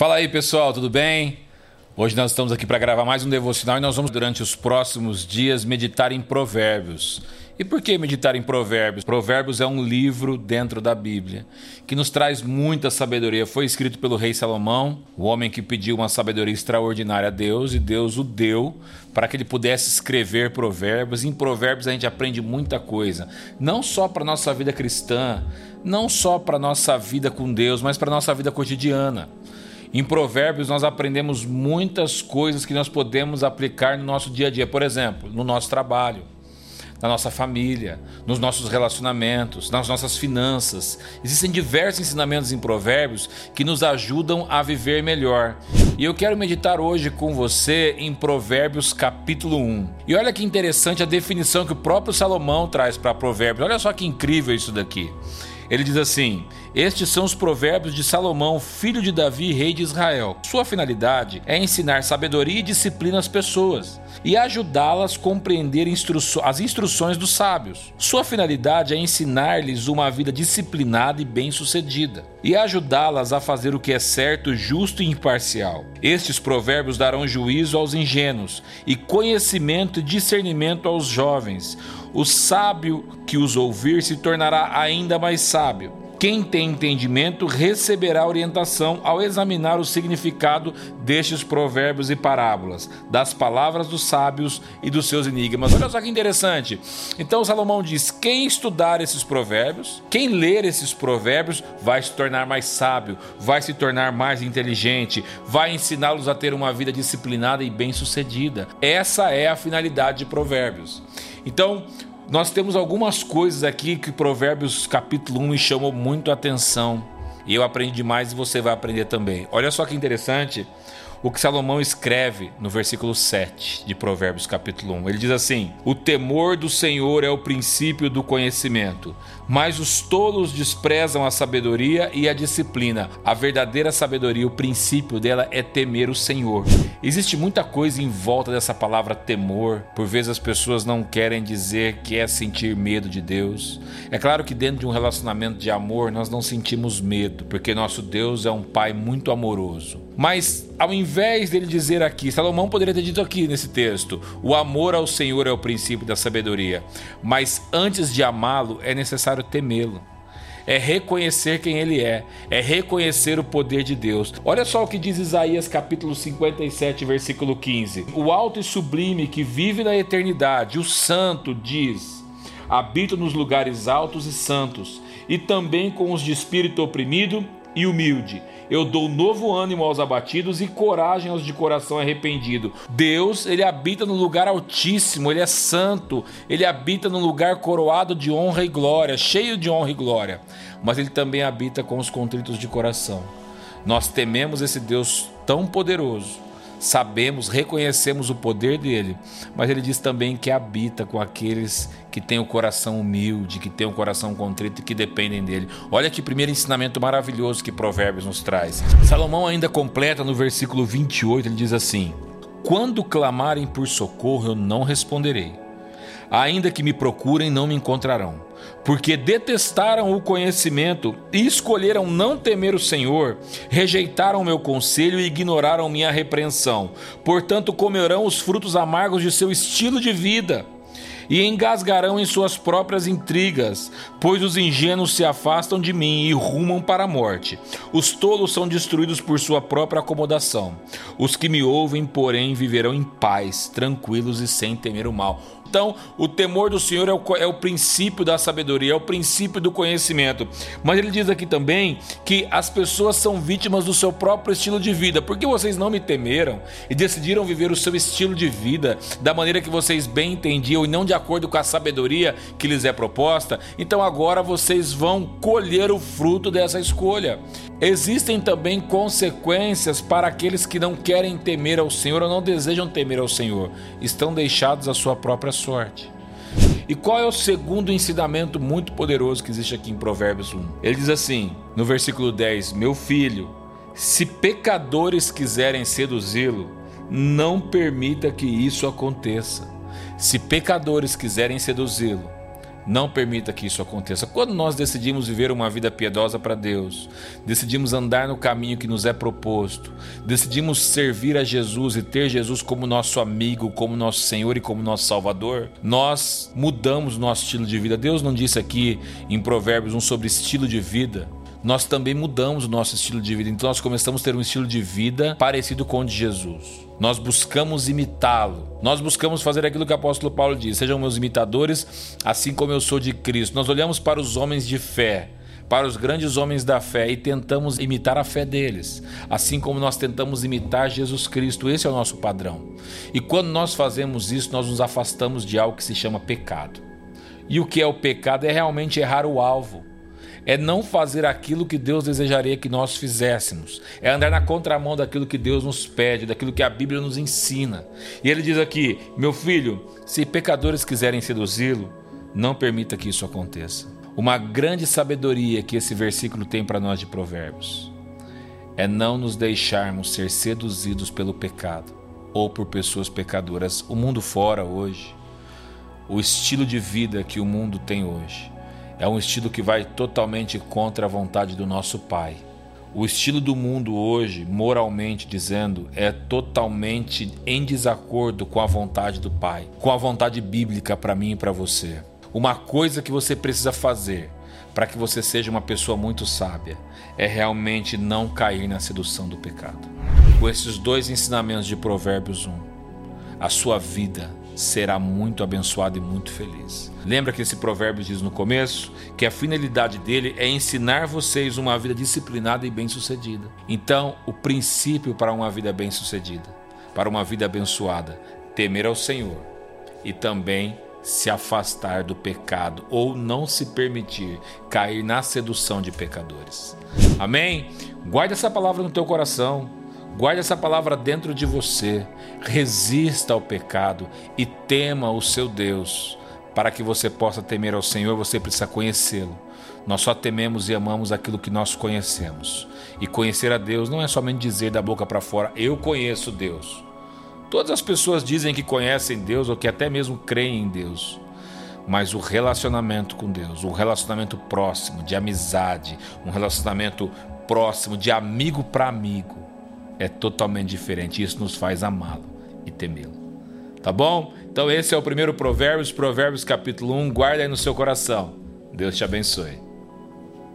Fala aí, pessoal, tudo bem? Hoje nós estamos aqui para gravar mais um devocional e nós vamos durante os próximos dias meditar em Provérbios. E por que meditar em Provérbios? Provérbios é um livro dentro da Bíblia que nos traz muita sabedoria. Foi escrito pelo rei Salomão, o homem que pediu uma sabedoria extraordinária a Deus e Deus o deu para que ele pudesse escrever Provérbios. Em Provérbios a gente aprende muita coisa, não só para nossa vida cristã, não só para nossa vida com Deus, mas para nossa vida cotidiana. Em Provérbios, nós aprendemos muitas coisas que nós podemos aplicar no nosso dia a dia. Por exemplo, no nosso trabalho, na nossa família, nos nossos relacionamentos, nas nossas finanças. Existem diversos ensinamentos em Provérbios que nos ajudam a viver melhor. E eu quero meditar hoje com você em Provérbios capítulo 1. E olha que interessante a definição que o próprio Salomão traz para Provérbios. Olha só que incrível isso daqui. Ele diz assim: Estes são os provérbios de Salomão, filho de Davi, rei de Israel. Sua finalidade é ensinar sabedoria e disciplina às pessoas e ajudá-las a compreender as instruções dos sábios. Sua finalidade é ensinar-lhes uma vida disciplinada e bem-sucedida e ajudá-las a fazer o que é certo, justo e imparcial. Estes provérbios darão juízo aos ingênuos e conhecimento e discernimento aos jovens. O sábio que os ouvir se tornará ainda mais sábio. Quem tem entendimento receberá orientação ao examinar o significado destes provérbios e parábolas, das palavras dos sábios e dos seus enigmas. Olha só que interessante. Então Salomão diz: quem estudar esses provérbios, quem ler esses provérbios, vai se tornar mais sábio, vai se tornar mais inteligente, vai ensiná-los a ter uma vida disciplinada e bem-sucedida. Essa é a finalidade de provérbios. Então, nós temos algumas coisas aqui que Provérbios capítulo 1 me chamou muito a atenção. E eu aprendi demais e você vai aprender também. Olha só que interessante o que Salomão escreve no versículo 7 de Provérbios capítulo 1. Ele diz assim: O temor do Senhor é o princípio do conhecimento, mas os tolos desprezam a sabedoria e a disciplina. A verdadeira sabedoria, o princípio dela é temer o Senhor. Existe muita coisa em volta dessa palavra temor. Por vezes as pessoas não querem dizer que é sentir medo de Deus. É claro que dentro de um relacionamento de amor nós não sentimos medo, porque nosso Deus é um pai muito amoroso. Mas ao invés dele dizer aqui, Salomão poderia ter dito aqui nesse texto: o amor ao Senhor é o princípio da sabedoria. Mas antes de amá-lo, é necessário temê-lo. É reconhecer quem ele é, é reconhecer o poder de Deus. Olha só o que diz Isaías capítulo 57, versículo 15. O alto e sublime que vive na eternidade, o santo diz: habita nos lugares altos e santos, e também com os de espírito oprimido e humilde. Eu dou novo ânimo aos abatidos e coragem aos de coração arrependido. Deus, ele habita no lugar altíssimo, ele é santo, ele habita no lugar coroado de honra e glória, cheio de honra e glória. Mas ele também habita com os contritos de coração. Nós tememos esse Deus tão poderoso sabemos, reconhecemos o poder dele, mas ele diz também que habita com aqueles que têm o coração humilde, que têm o coração contrito e que dependem dele. Olha que primeiro ensinamento maravilhoso que Provérbios nos traz. Salomão ainda completa no versículo 28, ele diz assim: Quando clamarem por socorro, eu não responderei. Ainda que me procurem, não me encontrarão porque detestaram o conhecimento e escolheram não temer o Senhor, rejeitaram meu conselho e ignoraram minha repreensão. Portanto, comerão os frutos amargos de seu estilo de vida e engasgarão em suas próprias intrigas, pois os ingênuos se afastam de mim e rumam para a morte. Os tolos são destruídos por sua própria acomodação. Os que me ouvem, porém, viverão em paz, tranquilos e sem temer o mal. Então, o temor do Senhor é o, é o, princípio da sabedoria, é o princípio do conhecimento. Mas ele diz aqui também que as pessoas são vítimas do seu próprio estilo de vida. Porque vocês não me temeram e decidiram viver o seu estilo de vida da maneira que vocês bem entendiam e não de acordo com a sabedoria que lhes é proposta, então agora vocês vão colher o fruto dessa escolha. Existem também consequências para aqueles que não querem temer ao Senhor ou não desejam temer ao Senhor, estão deixados à sua própria sorte. E qual é o segundo ensinamento muito poderoso que existe aqui em Provérbios 1? Ele diz assim, no versículo 10: Meu filho, se pecadores quiserem seduzi-lo, não permita que isso aconteça. Se pecadores quiserem seduzi-lo, Não permita que isso aconteça. Quando nós decidimos viver uma vida piedosa para Deus, decidimos andar no caminho que nos é proposto, decidimos servir a Jesus e ter Jesus como nosso amigo, como nosso Senhor e como nosso Salvador, nós mudamos nosso estilo de vida. Deus não disse aqui em Provérbios um sobre estilo de vida, nós também mudamos o nosso estilo de vida. Então nós começamos a ter um estilo de vida parecido com o de Jesus. Nós buscamos imitá-lo. Nós buscamos fazer aquilo que o apóstolo Paulo diz: sejam meus imitadores, assim como eu sou de Cristo. Nós olhamos para os homens de fé, para os grandes homens da fé e tentamos imitar a fé deles, assim como nós tentamos imitar Jesus Cristo. Esse é o nosso padrão. E quando nós fazemos isso, nós nos afastamos de algo que se chama pecado. E o que é o pecado é realmente errar o alvo é não fazer aquilo que Deus desejaria que nós fizéssemos, é andar na contramão daquilo que Deus nos pede, daquilo que a Bíblia nos ensina. E ele diz aqui: meu filho, se pecadores quiserem seduzi-lo, não permita que isso aconteça. Uma grande sabedoria que esse versículo tem para nós de Provérbios é não nos deixarmos ser seduzidos pelo pecado ou por pessoas pecadoras. O mundo fora hoje, o estilo de vida que o mundo tem hoje, é um estilo que vai totalmente contra a vontade do nosso Pai. O estilo do mundo hoje, moralmente dizendo, é totalmente em desacordo com a vontade do Pai, com a vontade bíblica para mim e para você. Uma coisa que você precisa fazer para que você seja uma pessoa muito sábia é realmente não cair na sedução do pecado. Com esses dois ensinamentos de Provérbios 1, a sua vida será muito abençoado e muito feliz. Lembra que esse provérbio diz no começo que a finalidade dele é ensinar vocês uma vida disciplinada e bem-sucedida. Então, o princípio para uma vida bem-sucedida, para uma vida abençoada, temer ao Senhor e também se afastar do pecado ou não se permitir cair na sedução de pecadores. Amém? Guarde essa palavra no teu coração. Guarde essa palavra dentro de você. Resista ao pecado e tema o seu Deus. Para que você possa temer ao Senhor, você precisa conhecê-lo. Nós só tememos e amamos aquilo que nós conhecemos. E conhecer a Deus não é somente dizer da boca para fora, eu conheço Deus. Todas as pessoas dizem que conhecem Deus ou que até mesmo creem em Deus. Mas o relacionamento com Deus, um relacionamento próximo, de amizade, um relacionamento próximo, de amigo para amigo, é totalmente diferente. Isso nos faz amá-lo e temê-lo. Tá bom? Então esse é o primeiro Provérbios, Provérbios capítulo 1. Guarda aí no seu coração. Deus te abençoe.